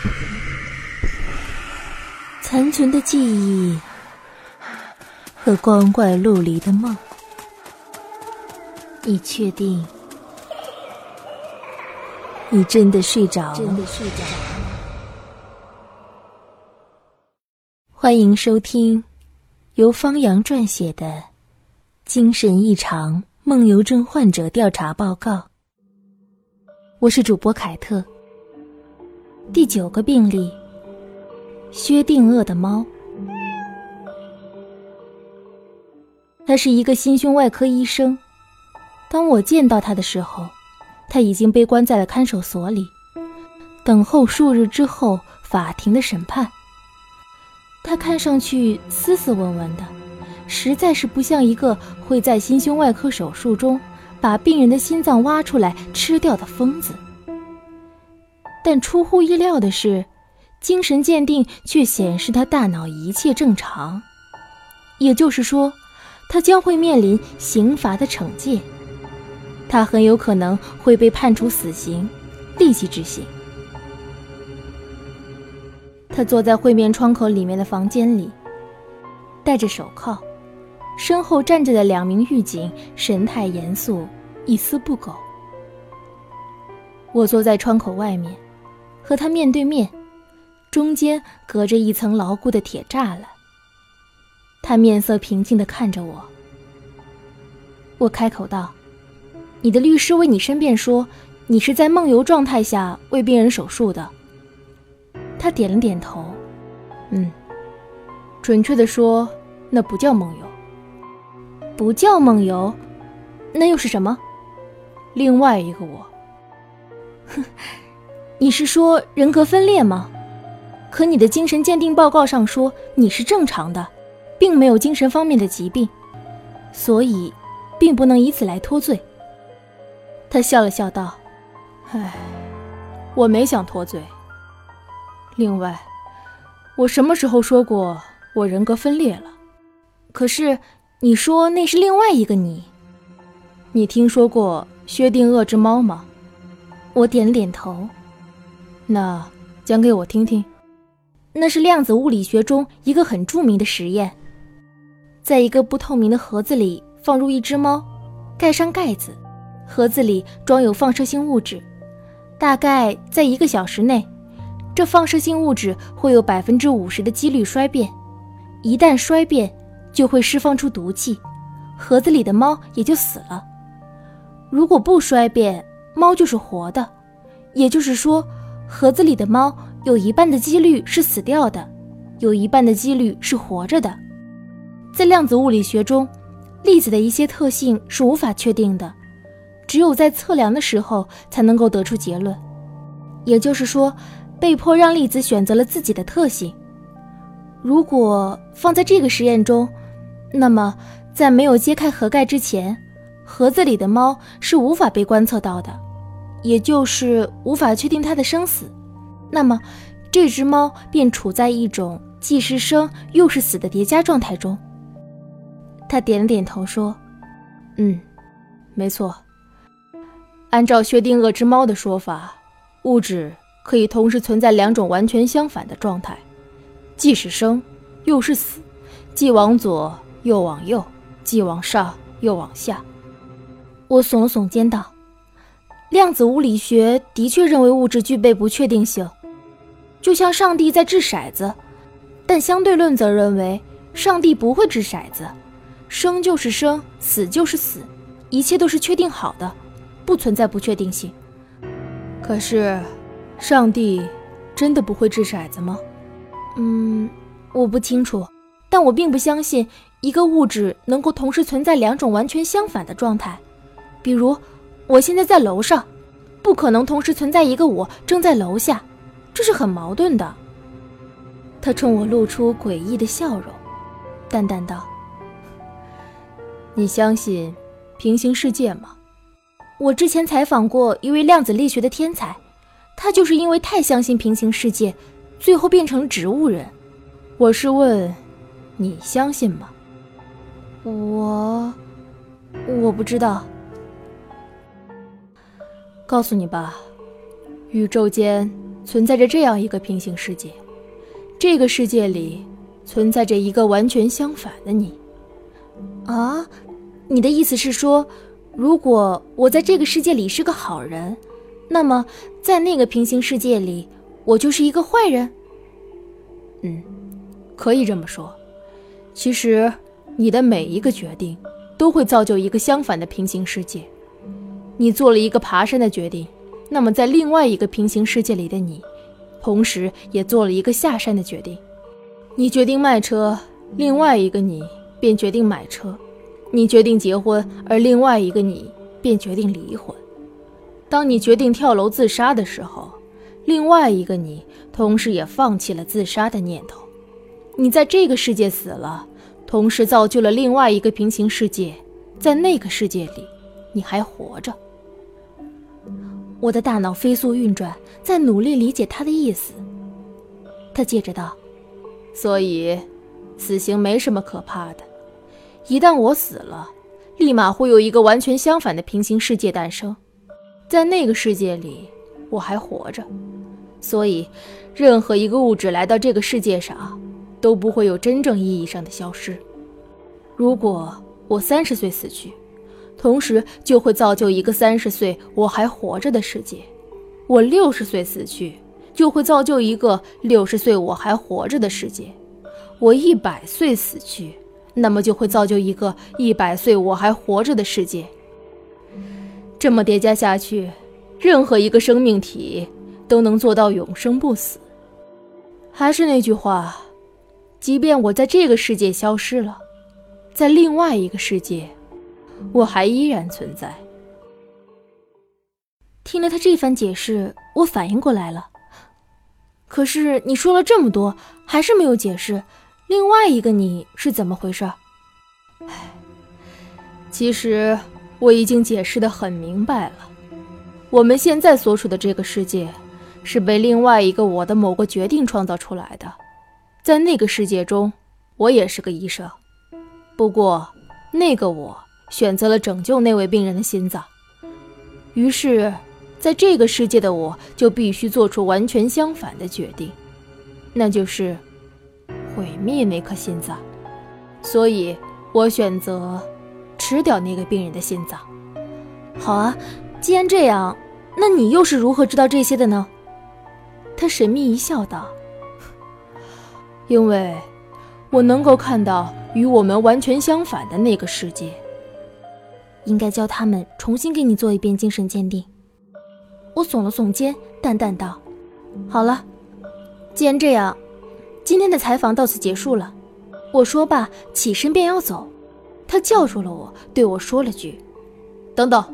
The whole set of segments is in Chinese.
残存的记忆和光怪陆离的梦，你确定？你真的睡着了？真的睡着了？欢迎收听由方洋撰写的《精神异常梦游症患者调查报告》。我是主播凯特。第九个病例。薛定谔的猫，他是一个心胸外科医生。当我见到他的时候，他已经被关在了看守所里，等候数日之后法庭的审判。他看上去斯斯文文的，实在是不像一个会在心胸外科手术中把病人的心脏挖出来吃掉的疯子。但出乎意料的是。精神鉴定却显示他大脑一切正常，也就是说，他将会面临刑罚的惩戒。他很有可能会被判处死刑，立即执行。他坐在会面窗口里面的房间里，戴着手铐，身后站着的两名狱警神态严肃，一丝不苟。我坐在窗口外面，和他面对面。中间隔着一层牢固的铁栅栏。他面色平静地看着我。我开口道：“你的律师为你申辩说，你是在梦游状态下为病人手术的。”他点了点头：“嗯，准确的说，那不叫梦游。不叫梦游，那又是什么？另外一个我。哼，你是说人格分裂吗？”可你的精神鉴定报告上说你是正常的，并没有精神方面的疾病，所以，并不能以此来脱罪。他笑了笑道：“唉，我没想脱罪。另外，我什么时候说过我人格分裂了？可是你说那是另外一个你。你听说过薛定谔之猫吗？”我点了点头。那讲给我听听。那是量子物理学中一个很著名的实验，在一个不透明的盒子里放入一只猫，盖上盖子，盒子里装有放射性物质，大概在一个小时内，这放射性物质会有百分之五十的几率衰变，一旦衰变，就会释放出毒气，盒子里的猫也就死了。如果不衰变，猫就是活的，也就是说，盒子里的猫。有一半的几率是死掉的，有一半的几率是活着的。在量子物理学中，粒子的一些特性是无法确定的，只有在测量的时候才能够得出结论。也就是说，被迫让粒子选择了自己的特性。如果放在这个实验中，那么在没有揭开盒盖之前，盒子里的猫是无法被观测到的，也就是无法确定它的生死。那么，这只猫便处在一种既是生又是死的叠加状态中。他点了点头说：“嗯，没错。按照薛定谔之猫的说法，物质可以同时存在两种完全相反的状态，既是生又是死，既往左又往右，既往上又往下。”我耸了耸肩道：“量子物理学的确认为物质具备不确定性。”就像上帝在掷骰子，但相对论则认为上帝不会掷骰子，生就是生，死就是死，一切都是确定好的，不存在不确定性。可是，上帝真的不会掷骰子吗？嗯，我不清楚，但我并不相信一个物质能够同时存在两种完全相反的状态。比如，我现在在楼上，不可能同时存在一个我正在楼下。这是很矛盾的。他冲我露出诡异的笑容，淡淡道：“你相信平行世界吗？”我之前采访过一位量子力学的天才，他就是因为太相信平行世界，最后变成植物人。我是问，你相信吗？我，我不知道。告诉你吧，宇宙间。存在着这样一个平行世界，这个世界里存在着一个完全相反的你。啊，你的意思是说，如果我在这个世界里是个好人，那么在那个平行世界里，我就是一个坏人？嗯，可以这么说。其实，你的每一个决定都会造就一个相反的平行世界。你做了一个爬山的决定。那么，在另外一个平行世界里的你，同时也做了一个下山的决定。你决定卖车，另外一个你便决定买车；你决定结婚，而另外一个你便决定离婚。当你决定跳楼自杀的时候，另外一个你同时也放弃了自杀的念头。你在这个世界死了，同时造就了另外一个平行世界，在那个世界里，你还活着。我的大脑飞速运转，在努力理解他的意思。他接着道：“所以，死刑没什么可怕的。一旦我死了，立马会有一个完全相反的平行世界诞生，在那个世界里，我还活着。所以，任何一个物质来到这个世界上，都不会有真正意义上的消失。如果我三十岁死去。”同时就会造就一个三十岁我还活着的世界，我六十岁死去，就会造就一个六十岁我还活着的世界，我一百岁死去，那么就会造就一个一百岁我还活着的世界。这么叠加下去，任何一个生命体都能做到永生不死。还是那句话，即便我在这个世界消失了，在另外一个世界。我还依然存在。听了他这番解释，我反应过来了。可是你说了这么多，还是没有解释另外一个你是怎么回事。唉，其实我已经解释的很明白了。我们现在所处的这个世界，是被另外一个我的某个决定创造出来的。在那个世界中，我也是个医生，不过那个我。选择了拯救那位病人的心脏，于是，在这个世界的我就必须做出完全相反的决定，那就是毁灭那颗心脏。所以，我选择吃掉那个病人的心脏。好啊，既然这样，那你又是如何知道这些的呢？他神秘一笑道：“因为，我能够看到与我们完全相反的那个世界。”应该叫他们重新给你做一遍精神鉴定。我耸了耸肩，淡淡道：“好了，既然这样，今天的采访到此结束了。”我说罢，起身便要走。他叫住了我，对我说了句：“等等，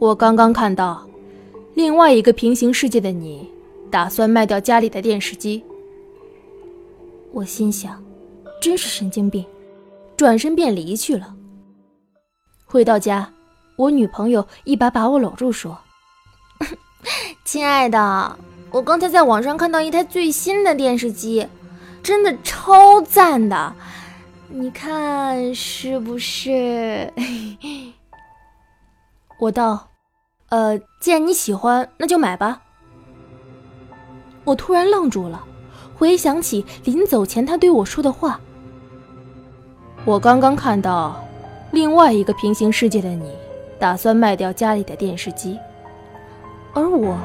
我刚刚看到另外一个平行世界的你，打算卖掉家里的电视机。”我心想，真是神经病，转身便离去了。回到家，我女朋友一把把我搂住，说：“亲爱的，我刚才在网上看到一台最新的电视机，真的超赞的，你看是不是？” 我道：“呃，既然你喜欢，那就买吧。”我突然愣住了，回想起临走前他对我说的话：“我刚刚看到。”另外一个平行世界的你，打算卖掉家里的电视机，而我，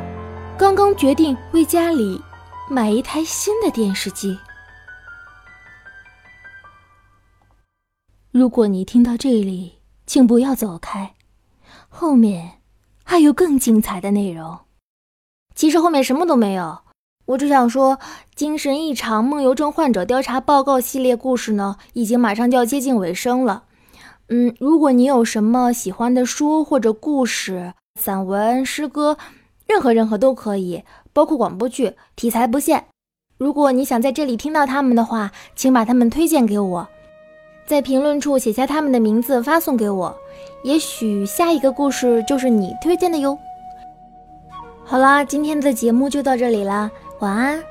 刚刚决定为家里买一台新的电视机。如果你听到这里，请不要走开，后面还有更精彩的内容。其实后面什么都没有，我只想说，精神异常梦游症患者调查报告系列故事呢，已经马上就要接近尾声了。嗯，如果你有什么喜欢的书或者故事、散文、诗歌，任何任何都可以，包括广播剧，题材不限。如果你想在这里听到他们的话，请把他们推荐给我，在评论处写下他们的名字发送给我，也许下一个故事就是你推荐的哟。好啦，今天的节目就到这里啦，晚安。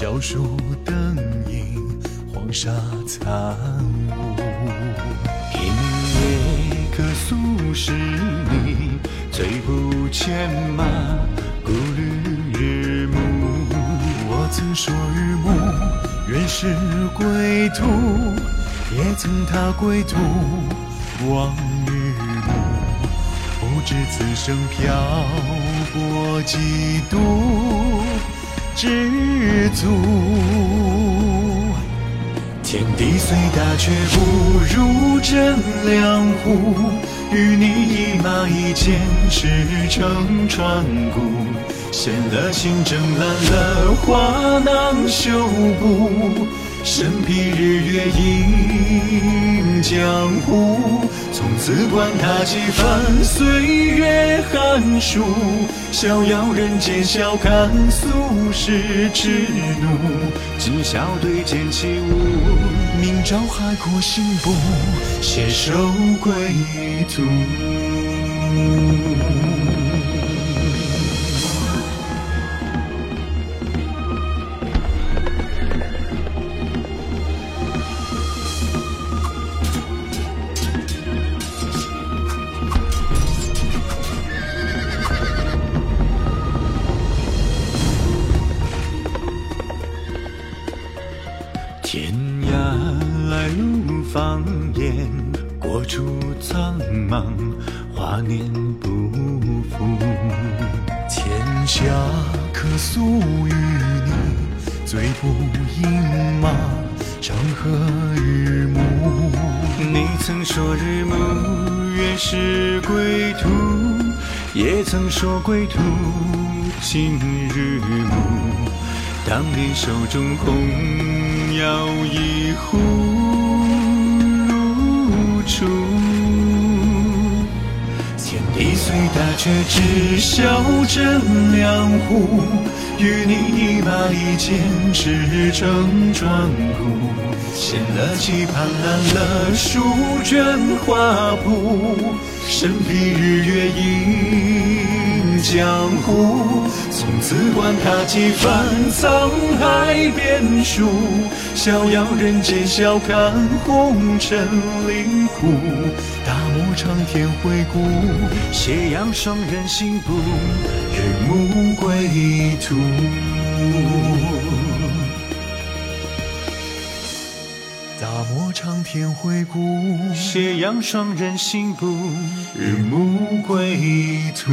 小树灯影，黄沙残雾。平夜客诉是你，醉不牵马，故旅日暮。我曾说日暮原是归途，也曾踏归途望日暮。不知此生漂泊几度，知足。天地虽大，却不如真两户。与你一马一剑，驰骋川谷，献了情，正烂了花囊绣布。身披日月映江湖，从此管他几番岁月寒暑，逍遥人间笑看俗世之怒，今宵对剑起舞，明朝海阔心不携手归途。放眼，过处苍茫，华年不复。天下客诉与你，醉不饮马，长河日暮。你曾说日暮原是归途，也曾说归途今日暮。当年手中红药一壶如大，却知晓真两户。与你一马一剑，驰骋川谷，献了棋盘，烂了书卷画布，身披日月映江湖。从此管他几番沧海变数，逍遥人间笑看红尘离苦。大漠长天回顾，斜阳双人行步，日暮归途。大漠长天回顾，斜阳双人行步，日暮归途。